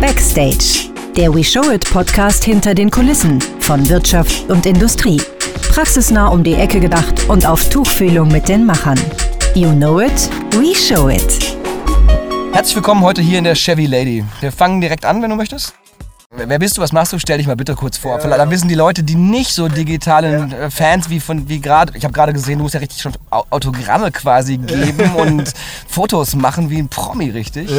Backstage, der We Show It Podcast hinter den Kulissen von Wirtschaft und Industrie. Praxisnah um die Ecke gedacht und auf Tuchfühlung mit den Machern. You know it, we show it. Herzlich willkommen heute hier in der Chevy Lady. Wir fangen direkt an, wenn du möchtest. Wer bist du, was machst du? Stell dich mal bitte kurz vor. Vielleicht dann wissen die Leute, die nicht so digitalen äh, Fans wie von wie gerade, ich habe gerade gesehen, du musst ja richtig schon Au- Autogramme quasi geben und Fotos machen wie ein Promi, richtig?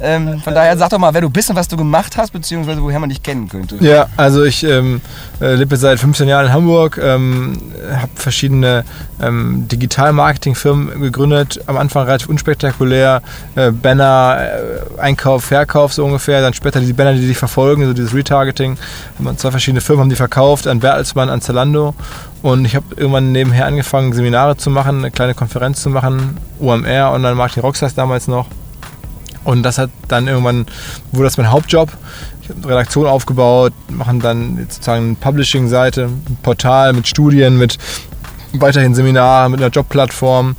Ähm, von daher sag doch mal, wer du bist und was du gemacht hast, beziehungsweise woher man dich kennen könnte. Ja, also ich ähm, äh, lebe seit 15 Jahren in Hamburg, ähm, habe verschiedene ähm, Digital-Marketing-Firmen gegründet, am Anfang relativ unspektakulär, äh, Banner, äh, Einkauf, Verkauf so ungefähr, dann später die Banner, die dich verfolgen, so dieses Retargeting, haben zwei verschiedene Firmen, haben die verkauft an Bertelsmann, an Zalando. Und ich habe irgendwann nebenher angefangen, Seminare zu machen, eine kleine Konferenz zu machen, OMR, Online Marketing Rockstars damals noch. Und das hat dann irgendwann, wurde das mein Hauptjob. Ich habe eine Redaktion aufgebaut, machen dann sozusagen eine Publishing-Seite, ein Portal mit Studien, mit weiterhin Seminaren, mit einer Jobplattform,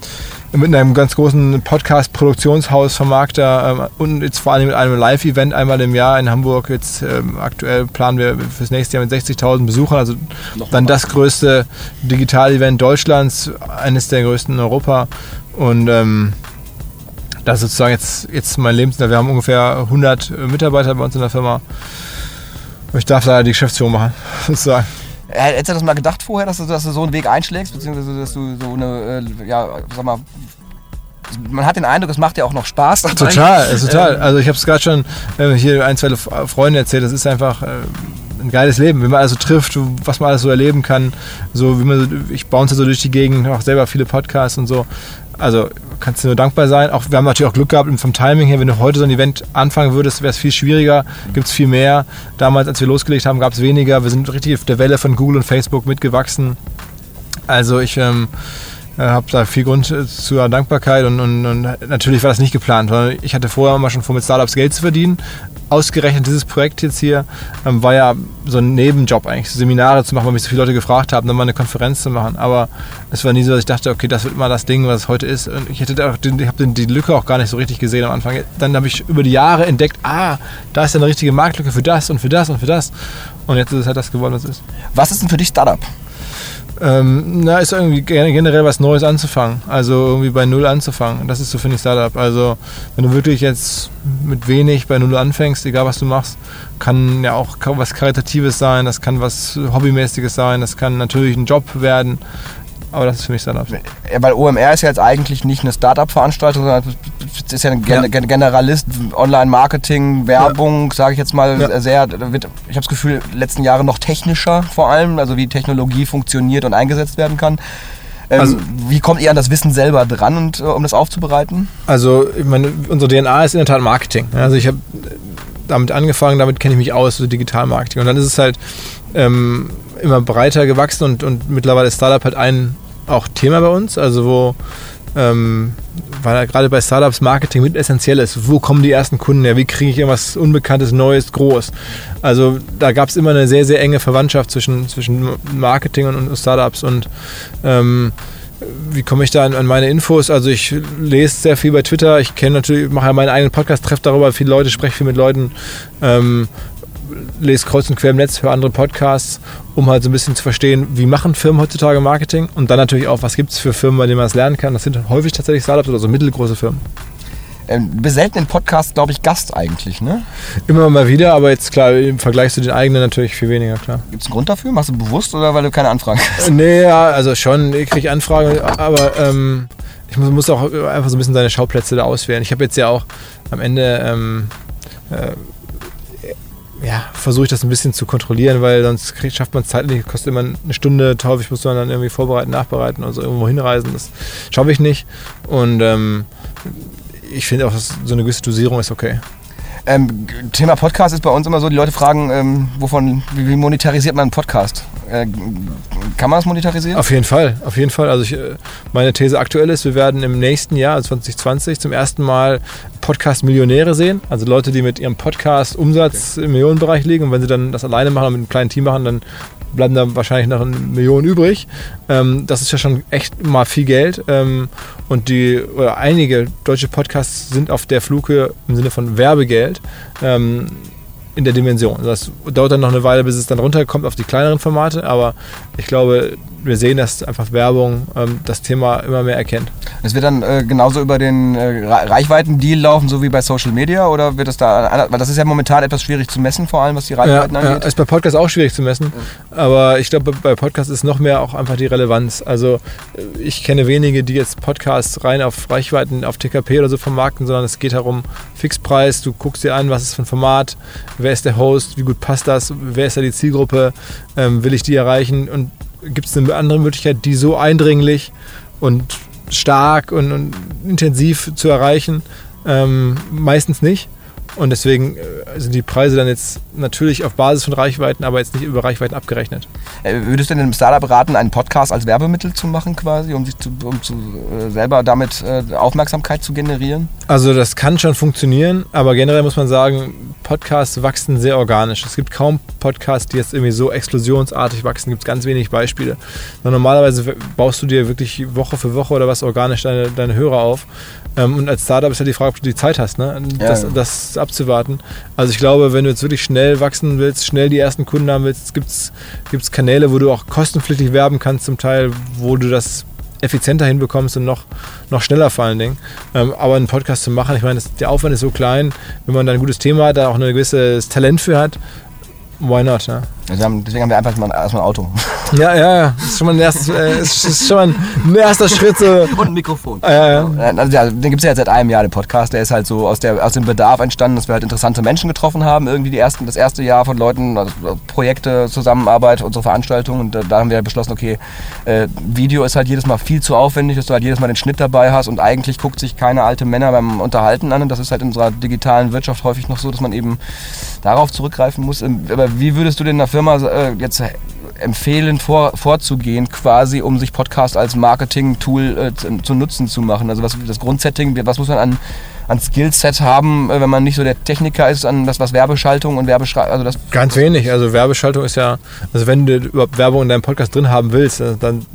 mit einem ganz großen Podcast-Produktionshaus, Vermarkter ähm, und jetzt vor allem mit einem Live-Event einmal im Jahr in Hamburg. Jetzt ähm, aktuell planen wir fürs nächste Jahr mit 60.000 Besuchern, also dann das größte Digital-Event Deutschlands, eines der größten in Europa. Und ähm, das ist sozusagen jetzt, jetzt mein Lebensentwurf. Wir haben ungefähr 100 Mitarbeiter bei uns in der Firma. Ich darf da die Geschäftsführung machen, sozusagen. Äh, Hättest du das mal gedacht vorher, dass du, dass du so einen Weg einschlägst, beziehungsweise dass du so eine, äh, ja, sag mal, man hat den Eindruck, es macht dir auch noch Spaß. dabei. Total, äh, total. Also ich habe es gerade schon äh, hier ein, zwei Freunde erzählt. Das ist einfach äh, ein geiles Leben, wenn man alles so trifft, was man alles so erleben kann. So wie man, ich bounce so durch die Gegend, auch selber viele Podcasts und so. Also kannst du nur dankbar sein. Auch, wir haben natürlich auch Glück gehabt vom Timing her. Wenn du heute so ein Event anfangen würdest, wäre es viel schwieriger. Gibt es viel mehr. Damals, als wir losgelegt haben, gab es weniger. Wir sind richtig auf der Welle von Google und Facebook mitgewachsen. Also ich ähm, habe da viel Grund äh, zur Dankbarkeit und, und, und natürlich war das nicht geplant. sondern Ich hatte vorher mal schon vor, mit Startups Geld zu verdienen. Ausgerechnet dieses Projekt jetzt hier ähm, war ja so ein Nebenjob eigentlich, Seminare zu machen, weil mich so viele Leute gefragt haben, dann mal eine Konferenz zu machen. Aber es war nie so, dass ich dachte, okay, das wird mal das Ding, was es heute ist. Und ich hätte auch den, ich habe die Lücke auch gar nicht so richtig gesehen am Anfang. Dann habe ich über die Jahre entdeckt, ah, da ist ja eine richtige Marktlücke für das und für das und für das. Und jetzt ist es halt das geworden, was es ist. Was ist denn für dich Startup? Ähm, na, ist irgendwie gen- generell was Neues anzufangen. Also irgendwie bei Null anzufangen. Das ist so, finde ich, Startup. Also, wenn du wirklich jetzt mit wenig bei Null anfängst, egal was du machst, kann ja auch was Karitatives sein, das kann was Hobbymäßiges sein, das kann natürlich ein Job werden. Aber das ist für mich Startup. Ja, weil OMR ist ja jetzt eigentlich nicht eine Startup-Veranstaltung, sondern es ist ja ein Gen Ja. Gen Generalist, Online-Marketing, Werbung, sage ich jetzt mal, Ja. sehr, da wird, ich habe das Gefühl, letzten Jahre noch technischer vor allem, also wie Technologie funktioniert und eingesetzt werden kann. Ähm, Also- wie kommt ihr an das Wissen selber dran, und, äh, um das aufzubereiten? Also, ich meine, unsere DNA ist in der Tat Marketing. Also, ich habe damit angefangen, damit kenne ich mich aus, so Digitalmarketing. Und dann ist es halt ähm, immer breiter gewachsen und, und mittlerweile ist Startup halt ein auch Thema bei uns. Also, wo, ähm, weil halt gerade bei Startups Marketing mit essentiell ist. Wo kommen die ersten Kunden her? Wie kriege ich irgendwas Unbekanntes, Neues, groß? Also, da gab es immer eine sehr, sehr enge Verwandtschaft zwischen, zwischen Marketing und, und Startups und ähm, wie komme ich da an, an meine Infos? Also ich lese sehr viel bei Twitter. Ich kenne natürlich, mache ja meinen eigenen Podcast, treffe darüber viele Leute, spreche viel mit Leuten, ähm, lese kreuz und quer im Netz, höre andere Podcasts, um halt so ein bisschen zu verstehen, wie machen Firmen heutzutage Marketing und dann natürlich auch, was gibt es für Firmen, bei denen man es lernen kann. Das sind häufig tatsächlich Startups oder so mittelgroße Firmen. Ähm, du bist selten im Podcast, glaube ich, Gast eigentlich, ne? Immer mal wieder, aber jetzt klar, im Vergleich zu den eigenen natürlich viel weniger, klar. Gibt es einen Grund dafür? Machst du bewusst oder weil du keine Anfragen hast? Nee, ja, also schon, ich kriege Anfragen, aber ähm, ich muss, muss auch einfach so ein bisschen seine Schauplätze da auswählen. Ich habe jetzt ja auch am Ende, ähm, äh, ja, versuche ich das ein bisschen zu kontrollieren, weil sonst krieg, schafft man es zeitlich, kostet immer eine Stunde, häufig muss man dann irgendwie vorbereiten, nachbereiten oder so irgendwo hinreisen. Das schaffe ich nicht. Und ähm, ich finde auch, dass so eine gewisse Dosierung ist okay. Ähm, Thema Podcast ist bei uns immer so, die Leute fragen, ähm, wovon, wie monetarisiert man einen Podcast? Äh, kann man das monetarisieren? Auf jeden Fall, auf jeden Fall. Also ich, äh, meine These aktuell ist, wir werden im nächsten Jahr, 2020, also zum ersten Mal Podcast-Millionäre sehen. Also Leute, die mit ihrem Podcast-Umsatz okay. im Millionenbereich liegen. Und wenn sie dann das alleine machen und mit einem kleinen Team machen, dann bleiben da wahrscheinlich noch eine Million übrig. Ähm, das ist ja schon echt mal viel Geld. Ähm, und die, oder einige deutsche Podcasts sind auf der Flughöhe im Sinne von Werbegeld. Ähm, in der Dimension. Das dauert dann noch eine Weile, bis es dann runterkommt auf die kleineren Formate, aber ich glaube, wir sehen, dass einfach Werbung ähm, das Thema immer mehr erkennt. Es wird dann äh, genauso über den äh, Reichweiten-Deal laufen, so wie bei Social Media, oder wird es da, weil das ist ja momentan etwas schwierig zu messen, vor allem was die Reichweiten ja, angeht. Ja, ist bei Podcasts auch schwierig zu messen, ja. aber ich glaube, bei Podcasts ist noch mehr auch einfach die Relevanz. Also äh, ich kenne wenige, die jetzt Podcasts rein auf Reichweiten, auf TKP oder so vermarkten, sondern es geht darum, Fixpreis, du guckst dir an, was ist für ein Format, wer ist der Host, wie gut passt das, wer ist da die Zielgruppe, ähm, will ich die erreichen und gibt es eine andere Möglichkeit, die so eindringlich und stark und, und intensiv zu erreichen? Ähm, meistens nicht. Und deswegen äh, sind die Preise dann jetzt natürlich auf Basis von Reichweiten, aber jetzt nicht über Reichweiten abgerechnet. Äh, würdest du denn einem Startup raten, einen Podcast als Werbemittel zu machen quasi, um sich zu, um zu äh, selber damit Aufmerksamkeit zu generieren? Also das kann schon funktionieren, aber generell muss man sagen, Podcasts wachsen sehr organisch. Es gibt kaum Podcasts, die jetzt irgendwie so explosionsartig wachsen. Es gibt ganz wenig Beispiele. Normalerweise baust du dir wirklich Woche für Woche oder was organisch deine, deine Hörer auf. Ähm, und als Startup ist ja die Frage, ob du die Zeit hast, ne? das, ja. das abzuwarten. Also ich glaube, wenn du jetzt wirklich schnell wachsen willst, schnell die ersten Kunden haben willst, gibt es Kanäle, wo du auch kostenpflichtig werben kannst, zum Teil, wo du das effizienter hinbekommst und noch, noch schneller vor allen Dingen. Ähm, aber einen Podcast zu machen, ich meine, der Aufwand ist so klein, wenn man da ein gutes Thema hat, da auch ein gewisses Talent für hat, why not, ne? Also haben, deswegen haben wir einfach mal, erstmal ein Auto. Ja, ja, ja. Das ist schon mal ein, erstes, äh, ist schon mal ein erster Schritt. So. Und ein Mikrofon. Ja, ja. Also, ja, den gibt es ja jetzt seit einem Jahr, den Podcast. Der ist halt so aus, der, aus dem Bedarf entstanden, dass wir halt interessante Menschen getroffen haben. Irgendwie die ersten, das erste Jahr von Leuten, also Projekte, Zusammenarbeit, unsere Veranstaltungen. Und da, da haben wir beschlossen, okay, äh, Video ist halt jedes Mal viel zu aufwendig, dass du halt jedes Mal den Schnitt dabei hast. Und eigentlich guckt sich keine alte Männer beim Unterhalten an. Und das ist halt in unserer digitalen Wirtschaft häufig noch so, dass man eben darauf zurückgreifen muss. Ähm, aber wie würdest du denn einer Firma äh, jetzt empfehlen, vor, vorzugehen, quasi, um sich Podcast als Marketing-Tool äh, zu, nutzen zu machen? Also was das Grundsetting, was muss man an, an Skillset haben, äh, wenn man nicht so der Techniker ist, an das, was Werbeschaltung und Werbeschaltung, also das Ganz wenig. Also Werbeschaltung ist ja, also wenn du überhaupt Werbung in deinem Podcast drin haben willst, äh, dann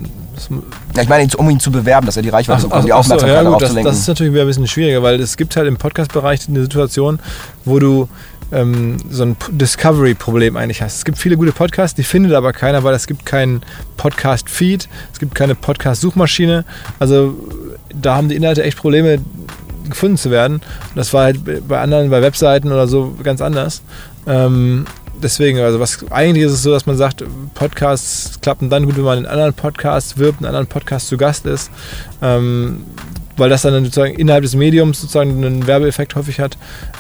ja, ich meine, um ihn zu bewerben, dass er die Reichweite ach, bekommt, ach, die Aufmerksamkeit so, ja, gut, das, das, ist natürlich wieder ein bisschen schwieriger, weil es gibt halt im Podcast-Bereich eine Situation, wo du ähm, so ein Discovery-Problem eigentlich hast. Es gibt viele gute Podcasts, die findet aber keiner, weil es gibt keinen Podcast-Feed, es gibt keine Podcast-Suchmaschine. Also da haben die Inhalte echt Probleme gefunden zu werden. Und das war halt bei anderen, bei Webseiten oder so ganz anders. Ähm, deswegen, also was eigentlich ist es so, dass man sagt, Podcasts klappen dann gut, wenn man in anderen Podcasts wirbt, in anderen Podcasts zu Gast ist. Ähm, weil das dann sozusagen innerhalb des Mediums sozusagen einen Werbeeffekt häufig hat.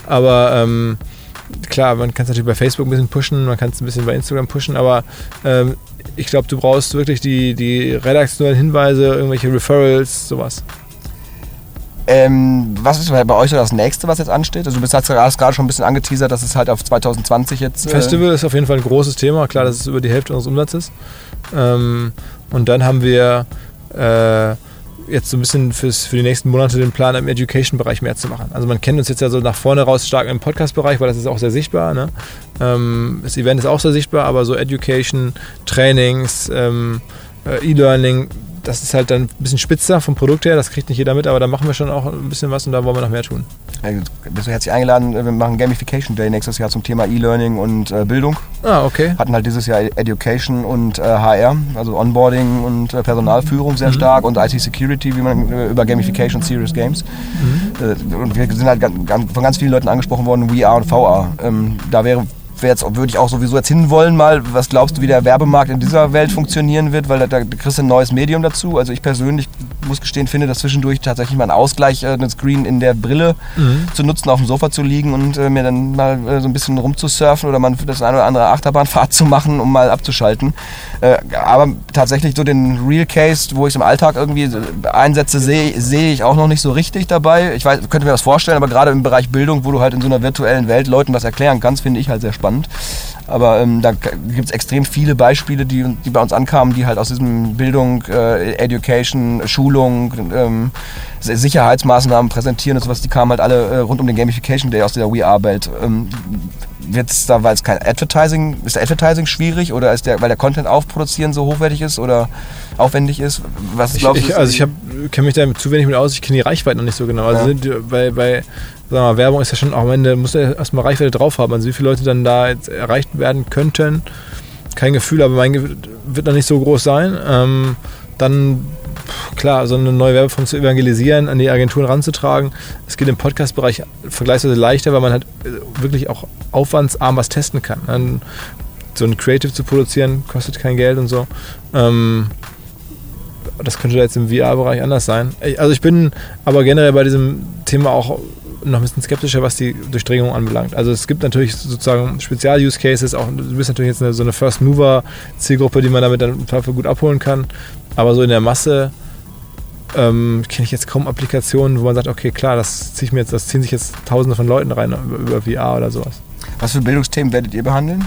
Aber ähm, klar, man kann es natürlich bei Facebook ein bisschen pushen, man kann es ein bisschen bei Instagram pushen, aber ähm, ich glaube, du brauchst wirklich die, die redaktionellen Hinweise, irgendwelche Referrals, sowas. Ähm, was ist bei euch so das nächste, was jetzt ansteht? Also du hast gerade schon ein bisschen angeteasert, dass es halt auf 2020 jetzt... Äh Festival ist auf jeden Fall ein großes Thema. Klar, das ist über die Hälfte unseres Umsatzes. Ähm, und dann haben wir... Äh, jetzt so ein bisschen fürs, für die nächsten Monate den Plan, im Education-Bereich mehr zu machen. Also man kennt uns jetzt ja so nach vorne raus stark im Podcast-Bereich, weil das ist auch sehr sichtbar. Ne? Ähm, das Event ist auch sehr sichtbar, aber so Education, Trainings, ähm, äh, E-Learning, das ist halt dann ein bisschen spitzer vom Produkt her, das kriegt nicht jeder mit, aber da machen wir schon auch ein bisschen was und da wollen wir noch mehr tun. Bist du herzlich eingeladen, wir machen Gamification Day nächstes Jahr zum Thema E-Learning und äh, Bildung. Ah, okay. Hatten halt dieses Jahr Education und äh, HR, also Onboarding und äh, Personalführung sehr mhm. stark und IT-Security, wie man äh, über Gamification Serious Games. Mhm. Äh, und wir sind halt von ganz vielen Leuten angesprochen worden, VR und VR. Ähm, da wäre jetzt würde ich auch sowieso jetzt hinwollen mal. Was glaubst du, wie der Werbemarkt in dieser Welt funktionieren wird? Weil da, da kriegst du ein neues Medium dazu. Also ich persönlich muss gestehen, finde dass zwischendurch tatsächlich mal ein Ausgleich, äh, einen Screen in der Brille mhm. zu nutzen, auf dem Sofa zu liegen und äh, mir dann mal äh, so ein bisschen rumzusurfen oder mal das eine oder andere Achterbahnfahrt zu machen, um mal abzuschalten. Äh, aber tatsächlich so den Real Case, wo ich es im Alltag irgendwie einsetze, sehe seh ich auch noch nicht so richtig dabei. Ich weiß, könnte mir das vorstellen, aber gerade im Bereich Bildung, wo du halt in so einer virtuellen Welt Leuten was erklären kannst, finde ich halt sehr spannend spannend. Aber ähm, da gibt es extrem viele Beispiele, die, die bei uns ankamen, die halt aus diesem Bildung, äh, Education, Schulung, ähm, Sicherheitsmaßnahmen präsentieren und sowas, die kamen halt alle äh, rund um den Gamification Day aus der We-Arbeit. Ähm, wird es da, weil es kein Advertising, ist der Advertising schwierig oder ist der, weil der Content aufproduzieren so hochwertig ist oder aufwendig ist? Was glaubst ich, ich, Also ich kenne mich da zu wenig mit aus, ich kenne die Reichweite noch nicht so genau. Also ja. bei, bei sagen wir Werbung ist ja schon auch am Ende, muss ja erstmal Reichweite drauf haben. Also wie viele Leute dann da jetzt erreicht werden könnten, kein Gefühl, aber mein wird noch nicht so groß sein. Ähm, dann klar, so eine neue Werbeform zu evangelisieren, an die Agenturen ranzutragen. Es geht im Podcast-Bereich vergleichsweise leichter, weil man halt äh, wirklich auch aufwandsarm was testen kann. So ein Creative zu produzieren kostet kein Geld und so. Ähm, das könnte jetzt im VR-Bereich anders sein. Also ich bin aber generell bei diesem Thema auch noch ein bisschen skeptischer, was die Durchdringung anbelangt. Also es gibt natürlich sozusagen Spezial-Use-Cases, auch du bist natürlich jetzt eine, so eine First-Mover-Zielgruppe, die man damit dann gut abholen kann. Aber so in der Masse ähm, kenne ich jetzt kaum Applikationen, wo man sagt, okay, klar, das, ziehe ich mir jetzt, das ziehen sich jetzt tausende von Leuten rein über VR oder sowas. Was für Bildungsthemen werdet ihr behandeln?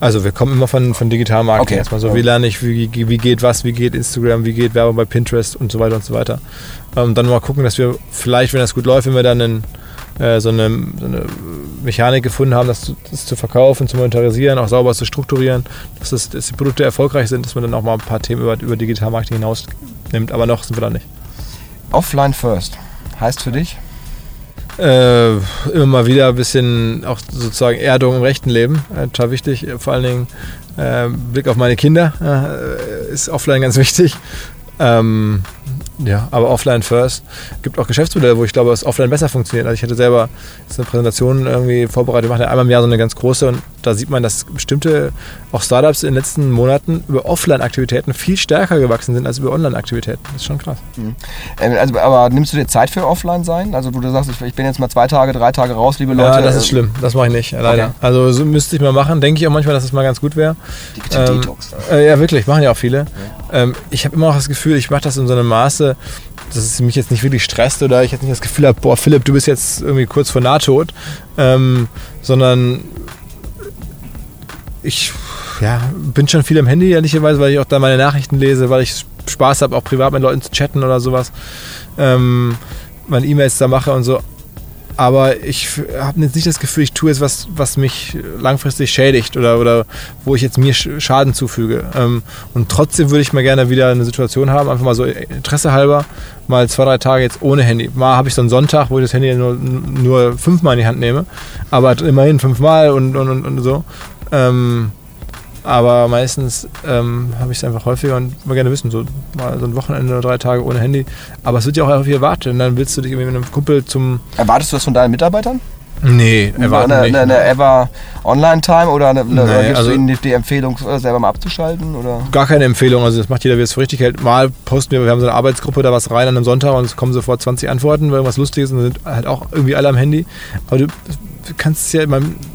Also wir kommen immer von, von Digitalmarketing okay. erstmal so, wie lerne ich, wie, wie geht was, wie geht Instagram, wie geht Werbung bei Pinterest und so weiter und so weiter. Ähm, dann mal gucken, dass wir vielleicht, wenn das gut läuft, wenn wir dann einen, äh, so, eine, so, eine, Mechanik gefunden haben, das, das, zu verkaufen, zu monetarisieren, auch sauber zu strukturieren, dass, das, dass die Produkte erfolgreich sind, dass man dann auch mal ein paar Themen über, über Digitalmarketing hinaus nimmt. Aber noch sind wir da nicht. Offline first heißt für dich? Äh, immer mal wieder ein bisschen auch sozusagen Erdung im rechten Leben. Äh, total wichtig. Vor allen Dingen äh, Blick auf meine Kinder äh, ist offline ganz wichtig. Ähm, ja, aber offline first. Gibt auch Geschäftsmodelle, wo ich glaube, dass offline besser funktioniert. Also ich hatte selber eine Präsentation irgendwie vorbereitet, mache einmal im Jahr so eine ganz große und da sieht man, dass bestimmte auch Startups in den letzten Monaten über Offline-Aktivitäten viel stärker gewachsen sind als über Online-Aktivitäten. Das ist schon krass. Mhm. Ähm, also, aber nimmst du dir Zeit für Offline sein? Also du sagst, ich, bin jetzt mal zwei Tage, drei Tage raus, liebe Leute. Ja, das ist schlimm. Das mache ich nicht, leider. Okay. Also so müsste ich mal machen. Denke ich auch manchmal, dass es das mal ganz gut wäre. Ähm, äh, ja, wirklich. Machen ja auch viele. Ja. Ähm, ich habe immer auch das Gefühl, ich mache das in so einem Maße, dass es mich jetzt nicht wirklich stresst oder ich jetzt nicht das Gefühl habe, boah, Philipp, du bist jetzt irgendwie kurz vor Nahtod, ähm, sondern ich ja, bin schon viel am Handy, ehrlicherweise, weil ich auch da meine Nachrichten lese, weil ich Spaß habe, auch privat mit Leuten zu chatten oder sowas. Ähm, meine E-Mails da mache und so aber ich habe jetzt nicht das Gefühl, ich tue jetzt was, was mich langfristig schädigt oder, oder wo ich jetzt mir Schaden zufüge. Ähm, und trotzdem würde ich mal gerne wieder eine Situation haben, einfach mal so Interesse halber, mal zwei, drei Tage jetzt ohne Handy. Mal habe ich so einen Sonntag, wo ich das Handy nur, nur fünfmal in die Hand nehme, aber immerhin fünfmal und, und, und, und so. Ähm, aber meistens ähm, habe ich es einfach häufiger und mal gerne wissen, so mal so ein Wochenende oder drei Tage ohne Handy. Aber es wird ja auch häufig erwartet. Und dann willst du dich irgendwie mit einem Kumpel zum. Erwartest du das von deinen Mitarbeitern? Nee, erwarten eine, nicht. Eine, eine Ever Online-Time oder eine, eine, nee, gibst also, du ihnen die, Empfehlung, selber mal abzuschalten? Oder? Gar keine Empfehlung, also das macht jeder, wie es für richtig hält. Mal posten wir, wir haben so eine Arbeitsgruppe, da was rein an einem Sonntag und es kommen sofort 20 Antworten, weil irgendwas Lustiges und sind halt auch irgendwie alle am Handy. Aber du kannst es ja,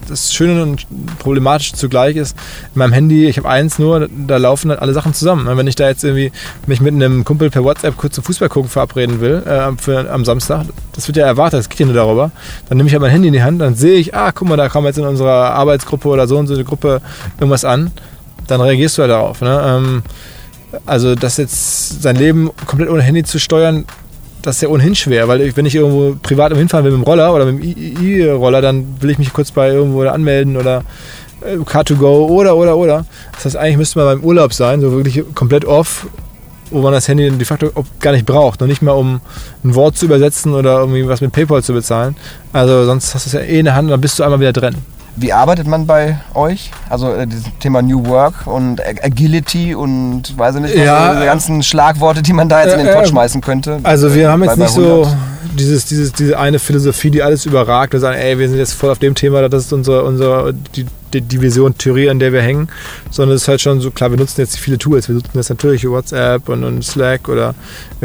das Schöne und Problematische zugleich ist, in meinem Handy, ich habe eins nur, da laufen halt alle Sachen zusammen. Wenn ich da jetzt irgendwie mich mit einem Kumpel per WhatsApp kurz zum Fußball gucken verabreden will, äh, für, am Samstag, das wird ja erwartet, das geht ja nur darüber, dann nehme ich halt mein Handy in die Hand, dann sehe ich, ah, guck mal, da kam jetzt in unserer Arbeitsgruppe oder so und so eine Gruppe irgendwas an, dann reagierst du halt darauf. Ne? Ähm, also das jetzt sein Leben komplett ohne Handy zu steuern, das ist ja ohnehin schwer, weil wenn ich irgendwo privat hinfahren will mit dem Roller oder mit dem E-Roller, dann will ich mich kurz bei irgendwo anmelden oder äh, Car2Go oder, oder, oder. Das heißt, eigentlich müsste man beim Urlaub sein, so wirklich komplett off, wo man das Handy de facto gar nicht braucht. Noch nicht mal, um ein Wort zu übersetzen oder irgendwie was mit PayPal zu bezahlen. Also sonst hast du es ja eh in der Hand und dann bist du einmal wieder drin. Wie arbeitet man bei euch? Also äh, das Thema New Work und Agility und weiß ich nicht, ja, die ganzen Schlagworte, die man da jetzt äh, in den Pott äh, schmeißen könnte. Also wir haben jetzt bei, nicht bei so dieses, dieses, diese eine Philosophie, die alles überragt. Wir sagen, ey, wir sind jetzt voll auf dem Thema, das ist unsere, unsere die, die Division Theorie, an der wir hängen. Sondern es ist halt schon so, klar, wir nutzen jetzt viele Tools. Wir nutzen jetzt natürlich WhatsApp und, und Slack oder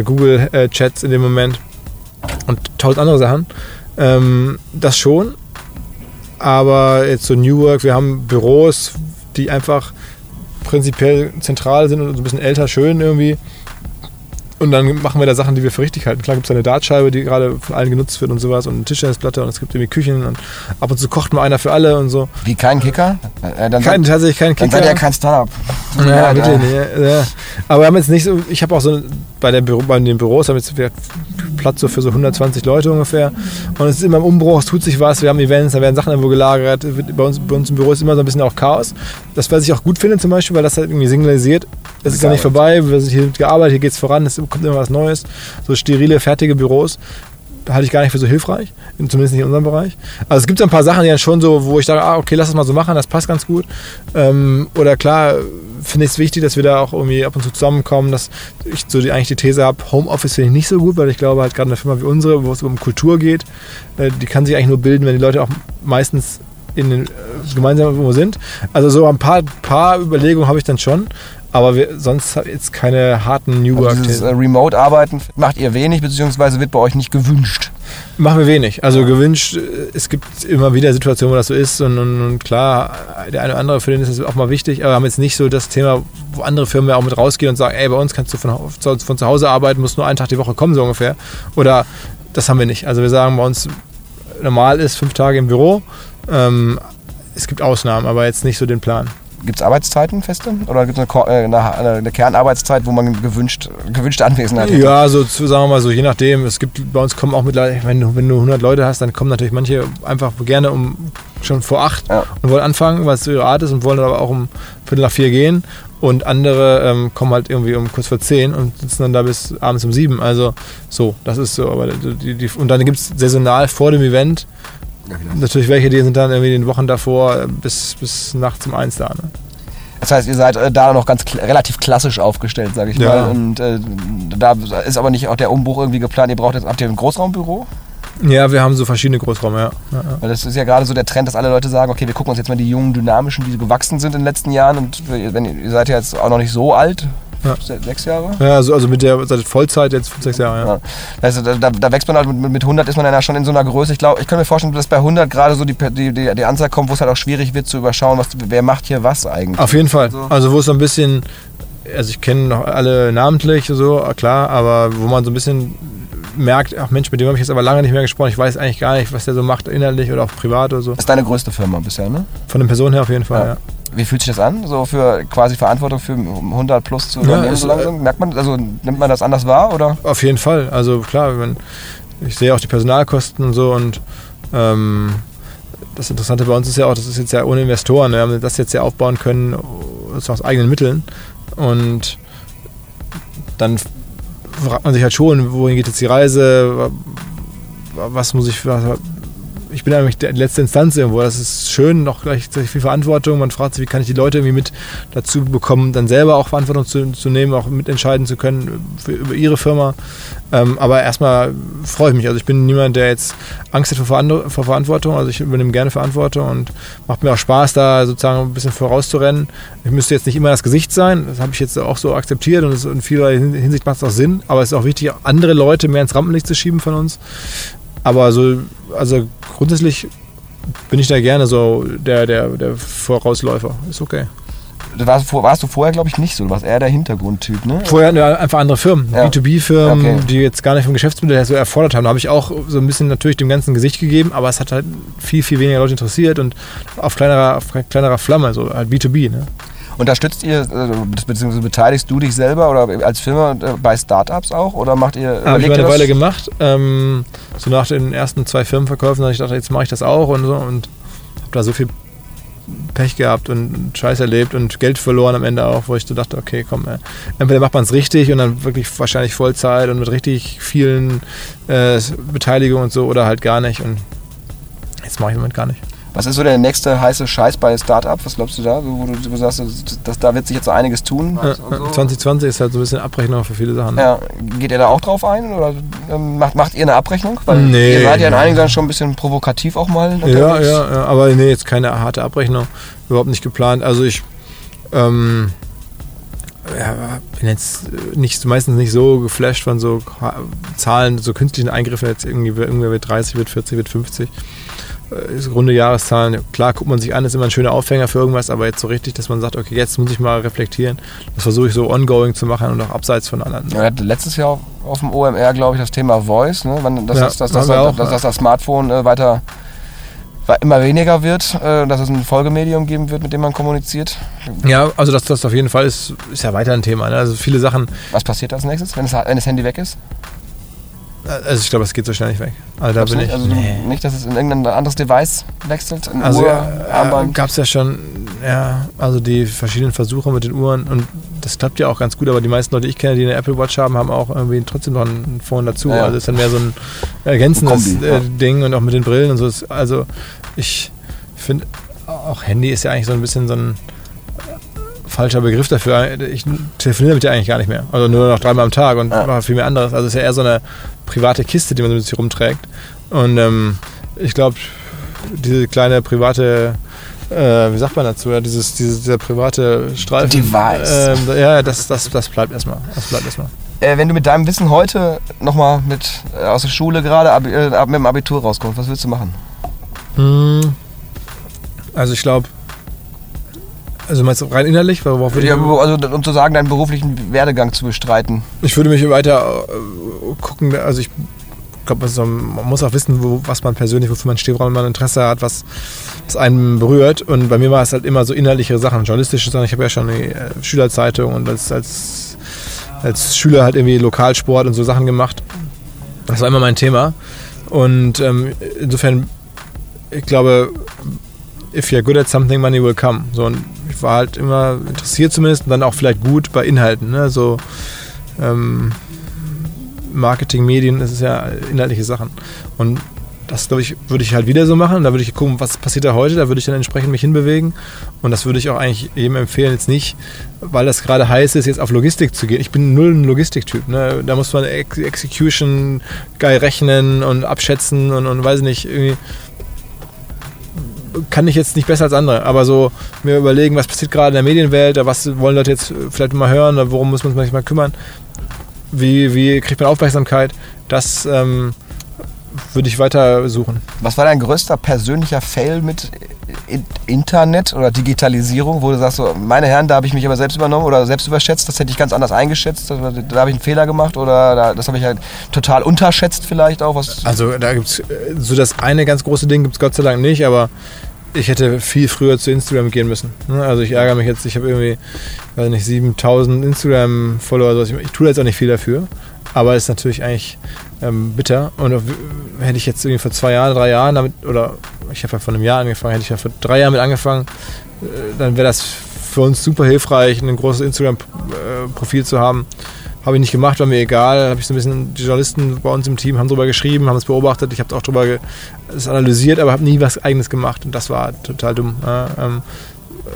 Google äh, Chats in dem Moment und tausend andere Sachen. Ähm, das schon, aber jetzt so New Work, wir haben Büros, die einfach prinzipiell zentral sind und so ein bisschen älter, schön irgendwie. Und dann machen wir da Sachen, die wir für richtig halten. Klar gibt es eine Dartscheibe, die gerade von allen genutzt wird und sowas und eine Tischtennisplatte und es gibt irgendwie Küchen und ab und zu kocht mal einer für alle und so. Wie kein Kicker? Äh, dann Kein, tatsächlich kein dann Kicker. seid ihr kein Startup. Ja, Ja, bitte. Ja, ja. Aber wir haben jetzt nicht so, ich habe auch so bei, der Büro, bei den Büros haben jetzt wir Platz so für so 120 Leute ungefähr. Und es ist immer im Umbruch, es tut sich was, wir haben Events, da werden Sachen irgendwo gelagert. Bei uns, bei uns im Büro ist immer so ein bisschen auch Chaos. Das, was ich auch gut finde zum Beispiel, weil das halt irgendwie signalisiert, es ist ja nicht vorbei, wir sind hier gearbeitet, hier geht es voran, es kommt immer was Neues. So sterile, fertige Büros halte ich gar nicht für so hilfreich, zumindest nicht in unserem Bereich. Also es gibt so ein paar Sachen, die dann schon so, wo ich sage, ah, okay, lass es mal so machen, das passt ganz gut. Ähm, oder klar, finde ich es wichtig, dass wir da auch irgendwie ab und zu zusammenkommen, dass ich so die, eigentlich die These habe, Homeoffice finde ich nicht so gut, weil ich glaube halt gerade eine Firma wie unsere, wo es um Kultur geht, äh, die kann sich eigentlich nur bilden, wenn die Leute auch meistens in den, äh, gemeinsam irgendwo sind. Also so ein paar, paar Überlegungen habe ich dann schon, aber wir, sonst jetzt keine harten New Work. Also dieses äh. Remote-Arbeiten macht ihr wenig, beziehungsweise wird bei euch nicht gewünscht. Machen wir wenig. Also gewünscht, äh, es gibt immer wieder Situationen, wo das so ist und, und, und klar, der eine oder andere für den ist es auch mal wichtig, aber wir haben jetzt nicht so das Thema, wo andere Firmen ja auch mit rausgehen und sagen, ey, bei uns kannst du von, von, von zu Hause arbeiten, musst nur einen Tag die Woche kommen, so ungefähr. Oder das haben wir nicht. Also wir sagen, bei uns normal ist fünf Tage im Büro. Ähm, es gibt Ausnahmen, aber jetzt nicht so den Plan. Gibt es Arbeitszeiten feste? Oder gibt es eine, äh, eine, eine Kernarbeitszeit, wo man gewünscht, gewünschte Anwesenheit hat? Ja, so sagen wir mal so, je nachdem. Es gibt bei uns kommen auch mittlerweile, wenn du, wenn du 100 Leute hast, dann kommen natürlich manche einfach gerne um schon vor acht Ja. und wollen anfangen, was ihre Art ist und wollen dann aber auch um Viertel nach vier gehen. Und andere ähm, kommen halt irgendwie um kurz vor zehn und sitzen dann da bis abends um sieben. Also so, das ist so. Aber die, die, und dann gibt es saisonal vor dem Event natürlich welche, die sind dann irgendwie in den Wochen davor äh, bis, bis nachts um eins da. Ne? Das heißt, ihr seid äh, da noch ganz kl relativ klassisch aufgestellt, sage ich Ja. mal. Und äh, da ist aber nicht auch der Umbruch irgendwie geplant. Ihr braucht jetzt, habt ihr ein Großraumbüro? Ja, wir haben so verschiedene Großräume, ja. ja, ja. Weil das ist ja gerade so der Trend, dass alle Leute sagen, okay, wir gucken uns jetzt mal die jungen, dynamischen, die so gewachsen sind in den letzten Jahren. Und wenn ihr, ihr seid ja jetzt auch noch nicht so alt, Ja. se- sechs Jahre. Ja, also, also mit der seit Vollzeit jetzt fünf, sechs Jahre, ja. Ja. Also da, da, wächst man halt mit, mit 100 ist man dann ja schon in so einer Größe. Ich glaube, ich kann mir vorstellen, dass bei 100 gerade so die, die, die, die Anzahl kommt, wo es halt auch schwierig wird zu überschauen, was, wer macht hier was eigentlich. Auf jeden Fall. So. Also wo es so ein bisschen, also ich kenne noch alle namentlich so, klar, aber wo man so ein bisschen merkt, ach Mensch, mit dem habe ich jetzt aber lange nicht mehr gesprochen, ich weiß eigentlich gar nicht, was der so macht, inhaltlich oder auch privat oder so. Das ist deine größte Firma bisher, ne? Von den Personen her auf jeden Fall, Ja. ja. Wie fühlt sich das an, so für quasi Verantwortung für 100 plus zu Ja, übernehmen es- so langsam? Merkt man, also nimmt man das anders wahr oder? Auf jeden Fall. Also klar, wenn, ich sehe auch die Personalkosten und so und ähm, das Interessante bei uns ist ja auch, das ist jetzt ja ohne Investoren. Wir haben das jetzt ja aufbauen können aus eigenen Mitteln. Und dann fragt man sich halt schon, wohin geht jetzt die Reise, was muss ich, ich bin eigentlich die letzte Instanz irgendwo. Das ist schön, noch gleichzeitig viel Verantwortung. Man fragt sich, wie kann ich die Leute irgendwie mit dazu bekommen, dann selber auch Verantwortung zu, zu nehmen, auch mitentscheiden zu können für, über ihre Firma. Ähm, aber erstmal freue ich mich. Also ich bin niemand, der jetzt Angst hat vor, vor Verantwortung. Also ich übernehme gerne Verantwortung und macht mir auch Spaß, da sozusagen ein bisschen vorauszurennen. Ich müsste jetzt nicht immer das Gesicht sein. Das habe ich jetzt auch so akzeptiert und in vieler Hinsicht macht es auch Sinn. Aber es ist auch wichtig, andere Leute mehr ins Rampenlicht zu schieben von uns. Aber so, also grundsätzlich bin ich da gerne so der, der, der Vorausläufer. Ist okay. Du warst, warst du vorher, glaube ich, nicht so. Du warst eher der Hintergrundtyp, ne? Vorher wir einfach andere Firmen, Ja. B2B-Firmen, Okay. die jetzt gar nicht vom Geschäftsmodell her so erfordert haben. Da habe ich auch so ein bisschen natürlich dem ganzen Gesicht gegeben, aber es hat halt viel, viel weniger Leute interessiert und auf kleinerer, auf kleinerer Flamme, so halt B2B. Ne? Unterstützt ihr, äh, beziehungsweise beteiligst du dich selber oder als Firma äh, bei Startups auch? Oder macht ihr, Habe ich eine? Weile gemacht. Ähm, so nach den ersten zwei Firmenverkäufen habe ich gedacht, jetzt mache ich das auch und so und habe da so viel Pech gehabt und Scheiß erlebt und Geld verloren am Ende auch, wo ich so dachte, okay, komm, äh, entweder macht man es richtig und dann wirklich wahrscheinlich Vollzeit und mit richtig vielen äh, Beteiligungen und so oder halt gar nicht und jetzt mache ich im Moment gar nicht. Was ist so der nächste heiße Scheiß bei Startup? Was glaubst du da? Wo du, sagst, dass, da wird sich jetzt so einiges tun. Äh, 2020 ist halt so ein bisschen Abrechnung für viele Sachen. Ja, geht ihr da auch drauf ein? Oder ähm, macht, macht ihr eine Abrechnung? Weil Nee, ihr seid ja in einigen Sachen schon ein bisschen provokativ auch mal. Ja, ja, ja, aber nee, jetzt keine harte Abrechnung. Überhaupt nicht geplant. Also ich ähm, ja, bin jetzt nicht, meistens nicht so geflasht von so Zahlen, so künstlichen Eingriffen, jetzt irgendwie irgendwer wird 30, wird 40, wird 50. äh, runde Jahreszahlen, klar guckt man sich an, ist immer ein schöner Aufhänger für irgendwas, aber jetzt so richtig, dass man sagt, okay, jetzt muss ich mal reflektieren. Das versuche ich so ongoing zu machen und auch abseits von anderen. Ja, wir hatten letztes Jahr auf dem OMR, glaube ich, das Thema Voice, ne? Dass, Ja, das, dass, dass, auch, dass, dass das Smartphone äh, weiter we- immer weniger wird, äh, dass es ein Folgemedium geben wird, mit dem man kommuniziert. Ja, also das, das auf jeden Fall ist, ist ja weiter ein Thema. Ne? Also viele Sachen, Was passiert als nächstes, wenn, es, wenn das Handy weg ist? Also ich glaube, es geht so schnell nicht weg. Also da bin du ich. nicht? Also du, nicht, dass es in irgendein anderes Device wechselt? Ein Also Uhr, ja, Armband? gab es ja schon, ja, also die verschiedenen Versuche mit den Uhren und das klappt ja auch ganz gut, aber die meisten Leute, die ich kenne, die eine Apple Watch haben, haben auch irgendwie trotzdem noch ein Phone dazu. Ja, ja. Also ist dann mehr so ein ergänzendes Kombi, äh, ja. Ding und auch mit den Brillen und so. Also ich finde, auch Handy ist ja eigentlich so ein bisschen so ein falscher Begriff dafür. Ich telefoniere damit ja eigentlich gar nicht mehr. Also nur noch dreimal am Tag und Ja. mache viel mehr anderes. Also es ist ja eher so eine private Kiste, die man so mit sich rumträgt. Und ähm, ich glaube, diese kleine private, äh, wie sagt man dazu, ja, dieses, dieses, dieser private Streifen. Device. Ähm, ja, das, das, das bleibt erstmal. Das bleibt erstmal. Äh, wenn du mit deinem Wissen heute nochmal mit äh, aus der Schule gerade äh, ab, mit dem Abitur rauskommst, was willst du machen? Hm. Also ich glaube, also meinst du rein innerlich? Worauf würde ich, Ja, also, um zu sagen, deinen beruflichen Werdegang zu bestreiten. ich würde mich weiter äh, gucken, also ich glaube, man muss auch wissen, wo, was man persönlich, wofür man steht, woran man Interesse hat, was, was einen berührt. Und bei mir war es halt immer so innerlichere Sachen, journalistische Sachen. Ich habe ja schon eine äh, Schülerzeitung und als, als, als Schüler halt irgendwie Lokalsport und so Sachen gemacht. Das war immer mein Thema. Und ähm, insofern, ich glaube, if you're good at something, money will come. So, und ich war halt immer interessiert zumindest und dann auch vielleicht gut bei Inhalten. Ne? So, ähm, Marketing, Medien, das ist ja inhaltliche Sachen. Und das, glaube ich, würde ich halt wieder so machen. Da würde ich gucken, was passiert da heute. Da würde ich dann entsprechend mich hinbewegen. Und das würde ich auch eigentlich jedem empfehlen, jetzt nicht, weil das gerade heiß ist, jetzt auf Logistik zu gehen. Ich bin null ein Logistiktyp. Ne? Da muss man Ex Execution geil rechnen und abschätzen und, und weiß nicht, irgendwie kann ich jetzt nicht besser als andere, aber so mir überlegen, was passiert gerade in der Medienwelt, was wollen Leute jetzt vielleicht mal hören, worum muss man sich mal kümmern, wie, wie kriegt man Aufmerksamkeit, das ähm, würde ich weiter suchen. Was war dein größter persönlicher Fail mit Internet oder Digitalisierung, wo du sagst, so, meine Herren, da habe ich mich aber selbst übernommen oder selbst überschätzt, das hätte ich ganz anders eingeschätzt, da, da habe ich einen Fehler gemacht oder da, das habe ich halt total unterschätzt vielleicht auch. Also da gibt es so das eine ganz große Ding gibt es Gott sei Dank nicht, aber ich hätte viel früher zu Instagram gehen müssen. ne? Also ich ärgere mich jetzt, ich habe irgendwie, weiß nicht, 7000 Instagram-Follower, ich, ich tue jetzt auch nicht viel dafür, aber es ist natürlich eigentlich ähm, bitter. Und hätte ich jetzt irgendwie vor zwei Jahren, drei Jahren damit, oder ich habe ja vor einem Jahr angefangen, hätte ich ja vor drei Jahren mit angefangen, äh, dann wäre das für uns super hilfreich, ein großes Instagram-Profil zu haben. Habe ich nicht gemacht, war mir egal. Habe ich so ein bisschen, die Journalisten bei uns im Team haben darüber geschrieben, haben es beobachtet. Ich habe auch darüber es analysiert, aber habe nie was Eigenes gemacht. Und das war total dumm. Ja, ähm, äh,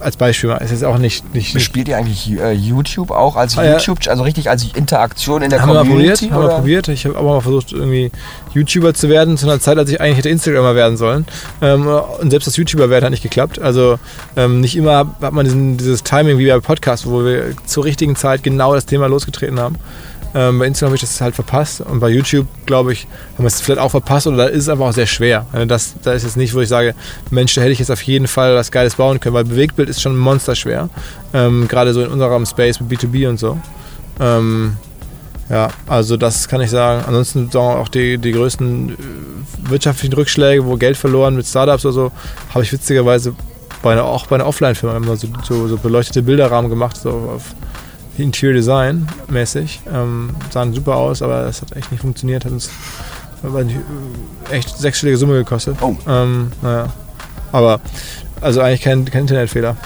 als Beispiel mal. Es ist auch nicht, nicht, Bespielt ihr eigentlich äh, YouTube auch als Ah, ja. YouTube, also richtig als Interaktion in der haben wir Community? probiert, haben wir probiert. Ich habe aber mal versucht, irgendwie YouTuber zu werden, zu einer Zeit, als ich eigentlich hätte Instagrammer werden sollen. Ähm, und selbst das YouTuber werden hat nicht geklappt. Also ähm, nicht immer hat man diesen, dieses Timing wie bei Podcast, wo wir zur richtigen Zeit genau das Thema losgetreten haben. Ähm, bei Instagram habe ich das halt verpasst und bei YouTube, glaube ich, haben wir es vielleicht auch verpasst oder da ist es einfach auch sehr schwer. Also Das, da ist jetzt nicht, wo ich sage, Mensch, da hätte ich jetzt auf jeden Fall was Geiles bauen können, weil Bewegtbild ist schon monsterschwer. Ähm, Gerade so in unserem Space mit B2B und so. Ähm, ja, also das kann ich sagen. Ansonsten auch die, die größten äh, wirtschaftlichen Rückschläge, wo Geld verloren mit Startups oder so, habe ich witzigerweise bei einer, auch bei einer Offline-Firma immer so, so, so beleuchtete Bilderrahmen gemacht, so auf Interior Design mäßig. Ähm, sahen super aus, aber das hat echt nicht funktioniert. Hat uns äh, echt sechsstellige Summe gekostet. Oh. Ähm, naja. Aber also eigentlich kein, kein Internetfehler.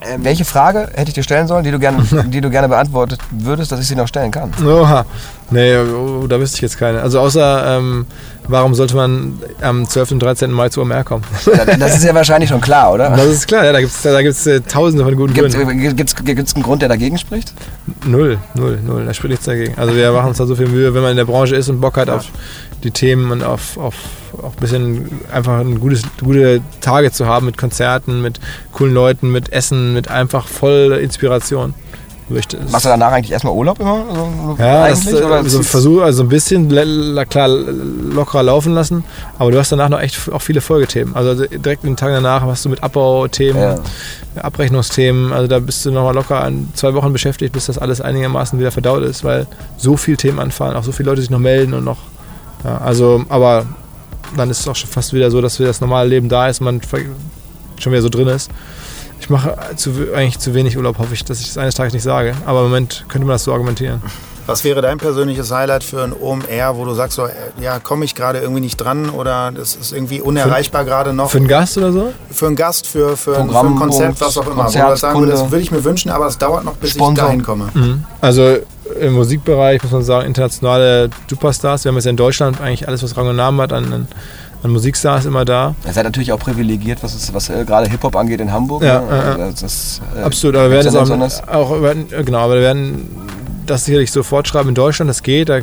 Äh, welche Frage hätte ich dir stellen sollen, die du gerne, die du gerne beantwortet würdest, dass ich sie noch stellen kann? Oha. Nee, oh, da wüsste ich jetzt keine. Also außer, ähm, warum sollte man am 12. und 13. Mai zu OMR kommen? Das ist ja wahrscheinlich schon klar, oder? Das ist klar, ja, da gibt es da gibt's, äh, tausende von guten Gibt Gründen. es einen Grund, der dagegen spricht? Null, null, null. Da spricht nichts dagegen. Also wir machen uns da so viel Mühe, wenn man in der Branche ist und Bock hat auf die Themen und auf, auf auch ein bisschen einfach ein gutes, gute Tage zu haben mit Konzerten, mit coolen Leuten, mit Essen, mit einfach voll Inspiration. Möchtest. Machst du danach eigentlich erstmal Urlaub immer? Also, Ja, das eigentlich, äh, oder so Versuch, also ein bisschen klar lockerer laufen lassen, aber du hast danach noch echt auch viele Folgethemen. Also direkt den Tag danach hast du mit Abbauthemen, Ja. Abrechnungsthemen, also da bist du nochmal locker an zwei Wochen beschäftigt, bis das alles einigermaßen wieder verdaut ist, weil so viele Themen anfallen, auch so viele Leute sich noch melden und noch, ja, also, aber dann ist es auch schon fast wieder so, dass wieder das normale Leben da ist, man schon wieder so drin ist. Ich mache zu, eigentlich zu wenig Urlaub, hoffe ich, dass ich das eines Tages nicht sage. Aber im Moment könnte man das so argumentieren. Was wäre dein persönliches Highlight für ein OMR, wo du sagst, so, äh, ja, komme ich gerade irgendwie nicht dran oder das ist irgendwie unerreichbar gerade noch? Für einen Gast oder so? Für einen Gast, für, für, ein- für ein Konzept, was auch immer. Das sagen Konzert, würdest, Kunde. würde ich mir wünschen, aber es dauert noch, bis Sponsor. ich dahin komme. Also im Musikbereich muss man sagen, internationale Superstars. Wir haben jetzt in Deutschland eigentlich alles, was Rang und Namen hat, an, an, an Musikstars immer da. Ihr seid natürlich auch privilegiert, was, ist, was äh, gerade Hip-Hop angeht in Hamburg. Ja, ne? ja. Das, äh, Absolut, aber wir werden das auch, auch werden, genau, aber wir werden das sicherlich so fortschreiben in Deutschland, das geht, da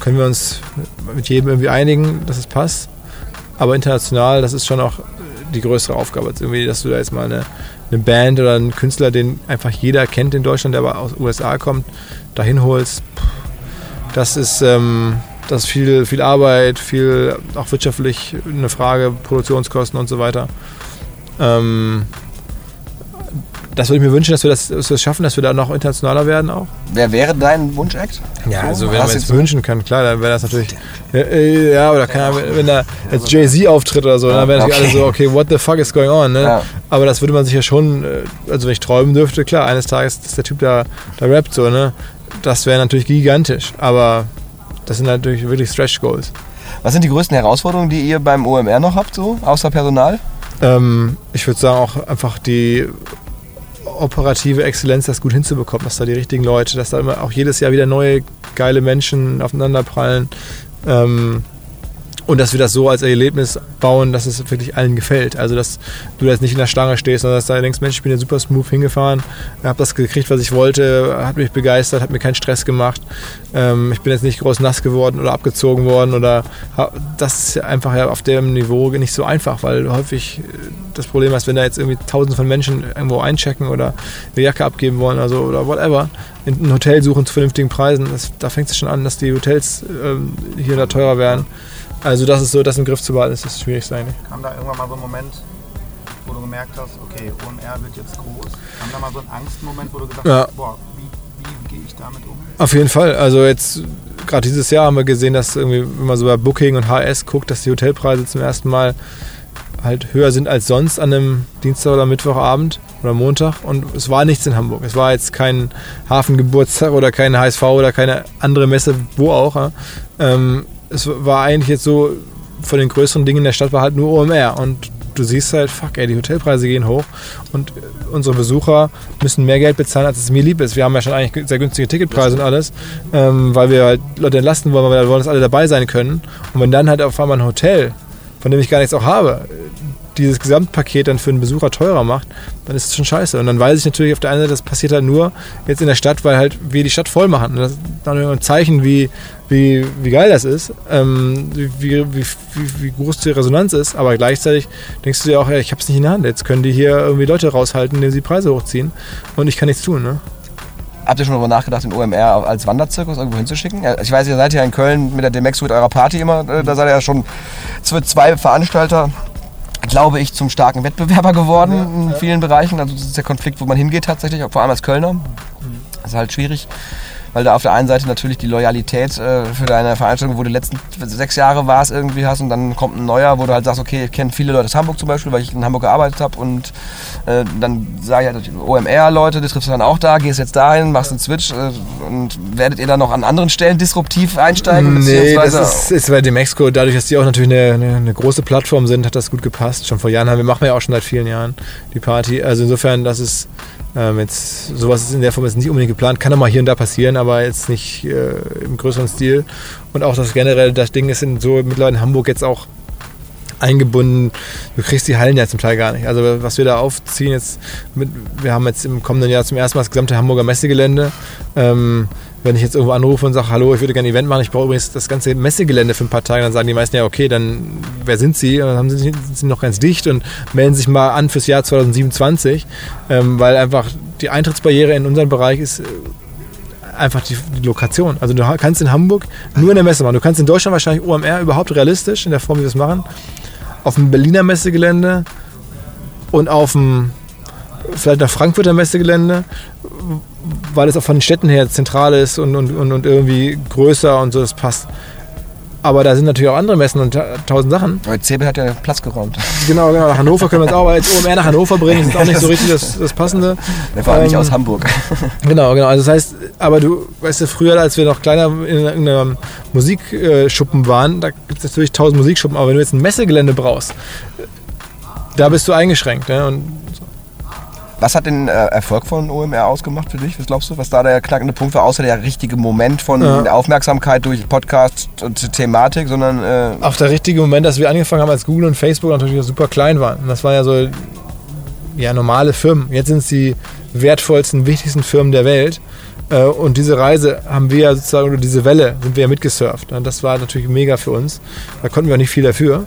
können wir uns mit jedem irgendwie einigen, dass es passt. Aber international, das ist schon auch die größere Aufgabe. Jetzt irgendwie, dass du da jetzt mal eine, eine Band oder einen Künstler, den einfach jeder kennt in Deutschland, der aber aus den USA kommt, dahin holst. Das ist, ähm, das ist viel, viel Arbeit, viel auch wirtschaftlich eine Frage, Produktionskosten und so weiter. Ähm, das würde ich mir wünschen, dass wir das, dass wir es schaffen, dass wir da noch internationaler werden auch. Wer wäre dein Wunsch-Act? Ja, So, also wenn man es so- wünschen kann, klar, dann wäre das natürlich. Ja, äh, ja oder kann, er- wenn da jetzt Jay-Z auftritt oder so, dann wären natürlich okay. alle so, okay, what the fuck is going on? Ne? Ja. Aber das würde man sich ja schon, äh, also wenn ich träumen dürfte, klar, eines Tages ist der Typ da, da rappt so, ne? Das wäre natürlich gigantisch, aber das sind natürlich wirklich Stretch Goals. Was sind die größten Herausforderungen, die ihr beim OMR noch habt, so außer Personal? Ähm, ich würde sagen, auch einfach die operative Exzellenz, das gut hinzubekommen, dass da die richtigen Leute, dass da immer auch jedes Jahr wieder neue geile Menschen aufeinanderprallen. Ähm, und dass wir das so als Erlebnis bauen, dass es wirklich allen gefällt. Also, dass du da jetzt nicht in der Schlange stehst, sondern dass du denkst, Mensch, ich bin ja super smooth hingefahren, habe das gekriegt, was ich wollte, hat mich begeistert, hat mir keinen Stress gemacht. Ähm, ich bin jetzt nicht groß nass geworden oder abgezogen worden oder das ist einfach ja auf dem Niveau nicht so einfach, weil häufig äh, das Problem ist, wenn da jetzt irgendwie tausende von Menschen irgendwo einchecken oder eine Jacke abgeben wollen also, oder whatever, in ein Hotel suchen zu vernünftigen Preisen, das, da fängt es schon an, dass die Hotels ähm, hier da teurer werden. Also das ist so, das im Griff zu behalten, ist das Schwierigste eigentlich. Kam da irgendwann mal so ein Moment, wo du gemerkt hast, okay, OMR wird jetzt groß? Kam da mal so ein Angstmoment, wo du gesagt Ja. hast, boah, wie, wie gehe ich damit um? Auf jeden Fall. Also jetzt, gerade dieses Jahr haben wir gesehen, dass irgendwie, wenn man so bei Booking und HS guckt, dass die Hotelpreise zum ersten Mal halt höher sind als sonst an einem Dienstag oder Mittwochabend oder Montag. Und es war nichts in Hamburg. Es war jetzt kein Hafengeburtstag oder keine HSV oder keine andere Messe, wo auch. Ähm, es war eigentlich jetzt so, von den größeren Dingen in der Stadt war halt nur OMR. Und du siehst halt, fuck, ey, die Hotelpreise gehen hoch und unsere Besucher müssen mehr Geld bezahlen, als es mir lieb ist. Wir haben ja schon eigentlich sehr günstige Ticketpreise und alles, ähm, weil wir halt Leute entlasten wollen, weil wir wollen, dass alle dabei sein können. Und wenn dann halt auf einmal ein Hotel, von dem ich gar nichts auch habe, dieses Gesamtpaket dann für einen Besucher teurer macht, dann ist es schon scheiße. Und dann weiß ich natürlich auf der einen Seite, das passiert halt nur jetzt in der Stadt, weil halt wir die Stadt voll machen. Und das ist dann ein Zeichen, wie, wie, wie geil das ist, ähm, wie, wie, wie, groß die Resonanz ist. Aber gleichzeitig denkst du dir auch, ja, ich hab's nicht in der Hand. Jetzt können die hier irgendwie Leute raushalten, indem sie Preise hochziehen. Und ich kann nichts tun. Ne? Habt ihr schon darüber nachgedacht, den OMR als Wanderzirkus irgendwo hinzuschicken? Ja, Ich weiß, ihr seid ja in Köln mit der Demex mit eurer Party immer, äh, da seid ihr ja schon es zwei Veranstalter, glaube ich, zum starken Wettbewerber geworden in vielen Bereichen. Also das ist der Konflikt, wo man hingeht tatsächlich, vor allem als Kölner. Das ist halt schwierig, weil da auf der einen Seite natürlich die Loyalität äh, für deine Veranstaltung, wo du die letzten sechs Jahre warst, irgendwie hast und dann kommt ein neuer, wo du halt sagst, okay, ich kenne viele Leute aus Hamburg zum Beispiel, weil ich in Hamburg gearbeitet habe und äh, dann sage ich halt, OMR-Leute, die triffst du dann auch da, gehst jetzt dahin, machst einen Switch äh, und werdet ihr dann noch an anderen Stellen disruptiv einsteigen? Nee, das ist, ist bei Demexco, dadurch, dass die auch natürlich eine, eine, eine große Plattform sind, hat das gut gepasst. Schon vor Jahren haben wir, machen wir ja auch schon seit vielen Jahren die Party. Also insofern, das ist ähm, jetzt, sowas ist in der Form jetzt nicht unbedingt geplant. Kann auch mal hier und da passieren, aber jetzt nicht äh, im größeren Stil. Und auch das generell, das Ding ist in so mittlerweile in Hamburg jetzt auch eingebunden. Du kriegst die Hallen ja zum Teil gar nicht. Also was wir da aufziehen jetzt, mit, wir haben jetzt im kommenden Jahr zum ersten Mal das gesamte Hamburger Messegelände. Ähm, wenn ich jetzt irgendwo anrufe und sage, hallo, ich würde gerne ein Event machen, ich brauche übrigens das ganze Messegelände für ein paar Tage, dann sagen die meisten ja, okay, dann wer sind sie? Und dann sind sie noch ganz dicht und melden sich mal an fürs Jahr 2027, ähm, weil einfach die Eintrittsbarriere in unseren Bereich ist äh, einfach die, die Lokation. Also du kannst in Hamburg nur in der Messe machen. Du kannst in Deutschland wahrscheinlich OMR überhaupt realistisch, in der Form, wie wir es machen, auf dem Berliner Messegelände und auf dem vielleicht nach Frankfurter Messegelände, weil es auch von den Städten her zentral ist und, und, und, irgendwie größer und so, das passt. Aber da sind natürlich auch andere Messen und ta- tausend Sachen. Aber CeBIT hat ja Platz geräumt. Genau, genau. Nach Hannover können wir es auch, aber jetzt OMR nach Hannover bringen, ist auch nicht so richtig das, das Passende. Vor allem nicht Ähm, aus Hamburg. Genau, genau. Also das heißt, aber du, weißt du, früher, als wir noch kleiner in irgendeinem Musikschuppen waren, da gibt es natürlich tausend Musikschuppen, aber wenn du jetzt ein Messegelände brauchst, da bist du eingeschränkt. Ne? Und Was hat den äh, Erfolg von OMR ausgemacht für dich? Was glaubst du, was da der knackende Punkt war, außer der richtige Moment von Ja. Aufmerksamkeit durch Podcast und Thematik, sondern äh, auch der richtige Moment, dass wir angefangen haben, als Google und Facebook natürlich super klein waren. Und das waren ja so ja, normale Firmen. Jetzt sind es die wertvollsten, wichtigsten Firmen der Welt. Äh, Und diese Reise haben wir ja sozusagen, oder diese Welle sind wir ja mitgesurft. Und das war natürlich mega für uns. Da konnten wir auch nicht viel dafür.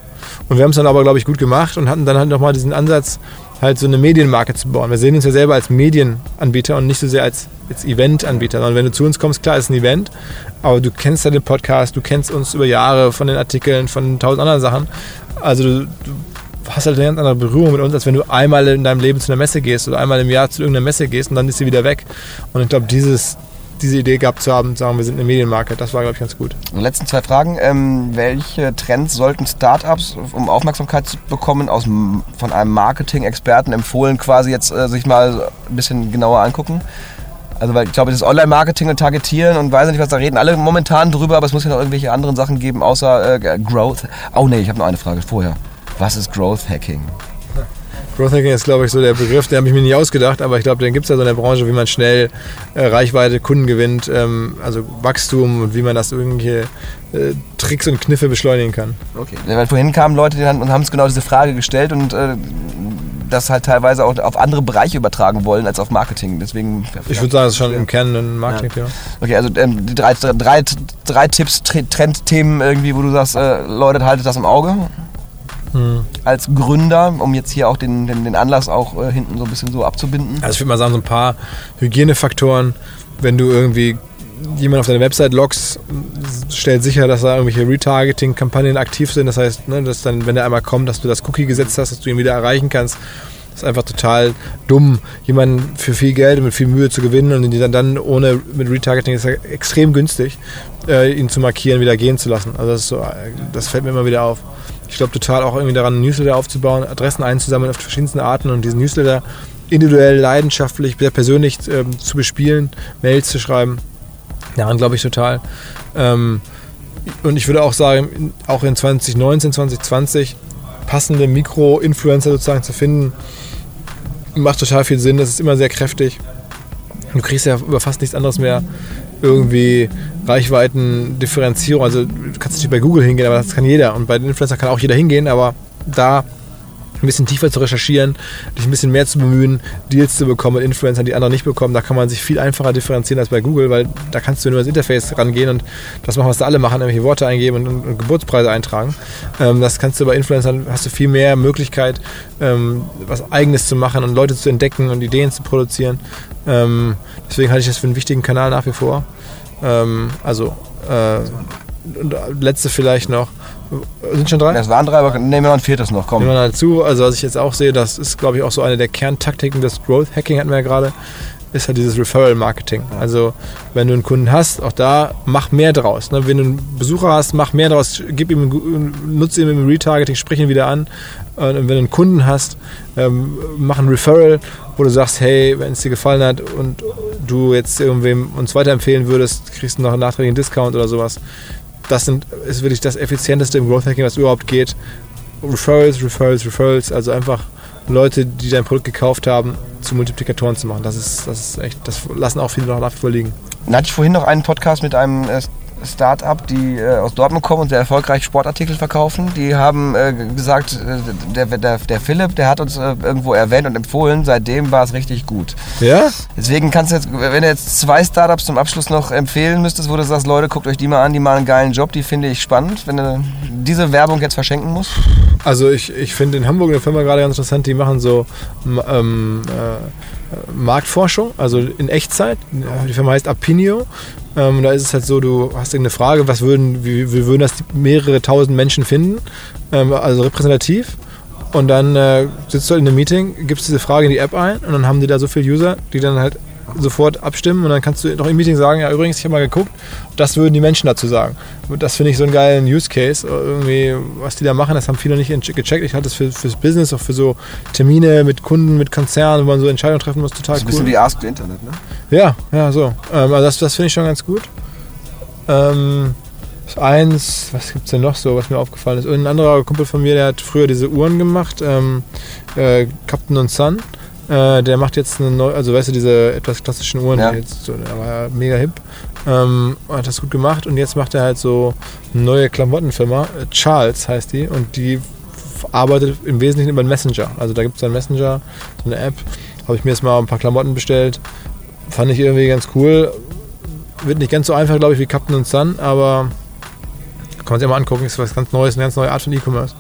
Und wir haben es dann aber, glaube ich, gut gemacht und hatten dann halt nochmal diesen Ansatz, halt so eine Medienmarke zu bauen. Wir sehen uns ja selber als Medienanbieter und nicht so sehr als, als Eventanbieter. Sondern wenn du zu uns kommst, klar, ist ein Event, aber du kennst ja den Podcast, du kennst uns über Jahre von den Artikeln, von tausend anderen Sachen. Also du, du hast halt eine ganz andere Berührung mit uns, als wenn du einmal in deinem Leben zu einer Messe gehst oder einmal im Jahr zu irgendeiner Messe gehst und dann ist sie wieder weg. Und ich glaube, dieses, diese Idee gehabt zu haben, sagen wir sind eine Medienmarke, das war, glaube ich, ganz gut. die letzten zwei Fragen. Ähm, welche Trends sollten Startups, um Aufmerksamkeit zu bekommen, aus, von einem Marketing-Experten empfohlen, quasi jetzt äh, sich mal ein bisschen genauer angucken? Also weil ich glaube, das Online-Marketing und Targetieren und weiß nicht, was da reden alle momentan drüber, aber es muss ja noch irgendwelche anderen Sachen geben, außer äh, Growth. Oh nee, ich habe noch eine Frage vorher. Was ist Growth Hacking? Growth Hacking ist, glaube ich, so der Begriff, den habe ich mir nicht ausgedacht, aber ich glaube, den gibt es ja so in der Branche, wie man schnell äh, Reichweite, Kunden gewinnt, ähm, also Wachstum und wie man das irgendwelche äh, Tricks und Kniffe beschleunigen kann. Okay. Weil vorhin kamen Leute die haben, und haben uns genau diese Frage gestellt und äh, das halt teilweise auch auf andere Bereiche übertragen wollen als auf Marketing. Deswegen. Ich würde sagen, das ist schon im Kern ein Marketing-Thema. Okay, also ähm, die drei, drei, drei Tipps, Tre- Trendthemen irgendwie, wo du sagst, äh, Leute, haltet das im Auge. Hm. Als Gründer, um jetzt hier auch den, den, den Anlass auch äh, hinten so ein bisschen so abzubinden. Also ich würde mal sagen, so ein paar Hygienefaktoren, wenn du irgendwie jemand auf deine Website loggst, stellt sicher, dass da irgendwelche Retargeting-Kampagnen aktiv sind. Das heißt, ne, dass dann, wenn der einmal kommt, dass du das Cookie gesetzt hast, dass du ihn wieder erreichen kannst. Das ist einfach total dumm, jemanden für viel Geld und mit viel Mühe zu gewinnen und ihn dann, dann ohne mit Retargeting ist ja extrem günstig, äh, ihn zu markieren, wieder gehen zu lassen. Also das, so, äh, das fällt mir immer wieder auf. Ich glaube total auch irgendwie daran, Newsletter aufzubauen, Adressen einzusammeln auf verschiedensten Arten und diesen Newsletter individuell, leidenschaftlich, sehr persönlich ähm, zu bespielen, Mails zu schreiben. Daran glaube ich total. Ähm, und ich würde auch sagen, auch in 2019, 2020 passende Mikro-Influencer sozusagen zu finden, macht total viel Sinn. Das ist immer sehr kräftig. Du kriegst ja über fast nichts anderes mehr irgendwie Reichweiten-Differenzierung. Also du kannst natürlich bei Google hingehen, aber das kann jeder. Und bei den Influencern kann auch jeder hingehen, aber da ein bisschen tiefer zu recherchieren, dich ein bisschen mehr zu bemühen, Deals zu bekommen mit Influencern, die andere nicht bekommen. Da kann man sich viel einfacher differenzieren als bei Google, weil da kannst du nur ins Interface rangehen und das machen, was da alle machen, nämlich Worte eingeben und, und, Geburtspreise eintragen. Ähm, das kannst du bei Influencern, hast du viel mehr Möglichkeit, ähm, was Eigenes zu machen und Leute zu entdecken und Ideen zu produzieren. Ähm, deswegen halte ich das für einen wichtigen Kanal nach wie vor. Ähm, also, äh, letzte vielleicht noch. Sind schon drei? Das waren drei, aber nehmen wir noch ein viertes noch. Komm. Nehmen wir dazu, also was ich jetzt auch sehe, das ist glaube ich auch so eine der Kerntaktiken des Growth Hacking hatten wir ja gerade, ist halt dieses Referral Marketing. Also wenn du einen Kunden hast, auch da mach mehr draus. Ne? Wenn du einen Besucher hast, mach mehr draus, gib ihm, nutze ihm im Retargeting, sprich ihn wieder an. Und wenn du einen Kunden hast, ähm, mach ein Referral, wo du sagst, hey, wenn es dir gefallen hat und du jetzt irgendwem uns weiterempfehlen würdest, kriegst du noch einen nachträglichen Discount oder sowas. Das sind, ist wirklich das effizienteste im Growth Hacking, was überhaupt geht. Referrals, Referrals, Referrals, also einfach Leute, die dein Produkt gekauft haben, zu Multiplikatoren zu machen. Das ist, das ist echt, das lassen auch viele noch nach wie. Dann hatte ich vorhin noch einen Podcast mit einem äh, Start-up, die äh, aus Dortmund kommen und sehr erfolgreich Sportartikel verkaufen. Die haben äh, gesagt, äh, der, der, der Philipp, der hat uns äh, irgendwo erwähnt und empfohlen. Seitdem war es richtig gut. Ja? Deswegen kannst du jetzt, wenn du jetzt zwei Startups zum Abschluss noch empfehlen müsstest, wo du sagst, Leute, guckt euch die mal an, die machen einen geilen Job, die finde ich spannend. Wenn du diese Werbung jetzt verschenken musst. Also ich, ich finde in Hamburg eine Firma gerade ganz interessant, die machen so ähm, äh, Marktforschung, also in Echtzeit. Die Firma heißt Apinio. Ähm, da ist es halt so, du hast irgendeine Frage, was würden, wie, wie würden das mehrere tausend Menschen finden, ähm, also repräsentativ. Und dann äh, sitzt du in einem Meeting, gibst diese Frage in die App ein und dann haben die da so viele User, die dann halt sofort abstimmen und dann kannst du noch im Meeting sagen, ja übrigens, ich habe mal geguckt, das würden die Menschen dazu sagen. Und das finde ich so einen geilen Use Case, irgendwie, was die da machen, das haben viele nicht gecheckt. Ich halte das für, fürs Business, auch für so Termine mit Kunden, mit Konzernen, wo man so Entscheidungen treffen muss, total Das ist ein cool. bisschen wie Ask the Internet, ne? Ja, ja, so. Ähm, also das, das finde ich schon ganz gut. Ähm, das eins, was gibt es denn noch so, was mir aufgefallen ist? Ein anderer Kumpel von mir, der hat früher diese Uhren gemacht, ähm, äh, Captain und Sun. Äh, der macht jetzt eine neue, also weißt du, diese etwas klassischen Uhren, Ja. jetzt der war ja mega hip. Ähm, hat das gut gemacht und jetzt macht er halt so eine neue Klamottenfirma, äh, Charles heißt die, und die arbeitet im Wesentlichen über einen Messenger. Also da gibt es einen Messenger, so eine App. Habe ich mir jetzt mal ein paar Klamotten bestellt. Fand ich irgendwie ganz cool. Wird nicht ganz so einfach, glaube ich, wie Captain und Sun, aber kann man sich mal angucken, ist was ganz Neues, eine ganz neue Art von E-Commerce.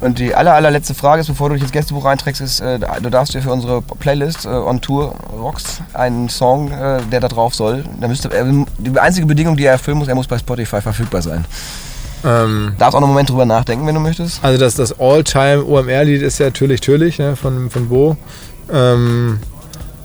Und die aller, allerletzte Frage ist, bevor du dich ins Gästebuch einträgst, ist, äh, du darfst dir für unsere Playlist äh, On Tour Rocks einen Song, äh, der da drauf soll. Da müsste, er, die einzige Bedingung, die er erfüllen muss, er muss bei Spotify verfügbar sein. Ähm, Darfst auch noch einen Moment drüber nachdenken, wenn du möchtest. also das, das All-Time OMR-Lied ist ja Türlich Türlich ne, von, von Bo. Ähm,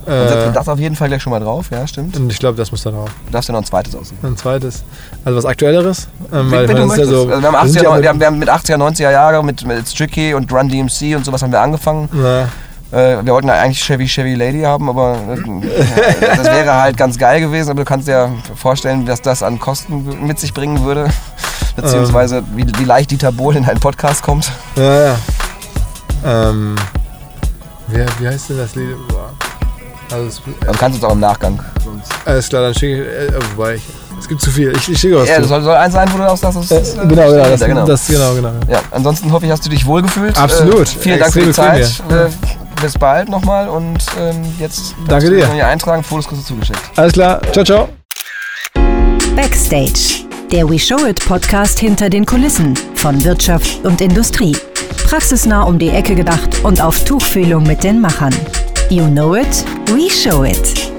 Dann äh, setzen wir das auf jeden Fall gleich schon mal drauf, ja, stimmt. und ich glaube, das muss da drauf. Du darfst ja noch ein zweites aussuchen. Ein zweites. Also was Aktuelleres. Ähm, also wir, haben wir 80er, sind ja mit- wir, haben, wir haben mit 80er, 90er Jahre mit, mit Stricky und Run DMC und sowas haben wir angefangen. Na, Äh, wir wollten ja eigentlich Chevy Chevy Lady haben, aber äh, das wäre halt ganz geil gewesen. Aber du kannst dir vorstellen, was das an Kosten mit sich bringen würde. Beziehungsweise wie, wie leicht Dieter Bohlen in einen Podcast kommt. ja, ja. Ähm, wie, wie heißt denn das Lied? Also Dann kannst du es auch im Nachgang. Sonst. alles klar, dann schicke ich. Äh, wobei, ich, es gibt zu viel. Ich, ich schicke was Ja, zu. das soll, soll eins sein, wo du auch sagst, das Äh, äh, genau, genau, das, ja, genau. das, genau, genau. ja, ansonsten hoffe ich, hast du dich wohlgefühlt. Absolut. Äh, vielen Dank für die Zeit. Äh, bis bald nochmal und ähm, jetzt Danke dir. hier eintragen. Fotos kriegst du zugeschickt. Alles klar, ciao, ciao. Backstage, der We Show It Podcast hinter den Kulissen von Wirtschaft und Industrie. Praxisnah um die Ecke gedacht und auf Tuchfühlung mit den Machern. You know it, we show it.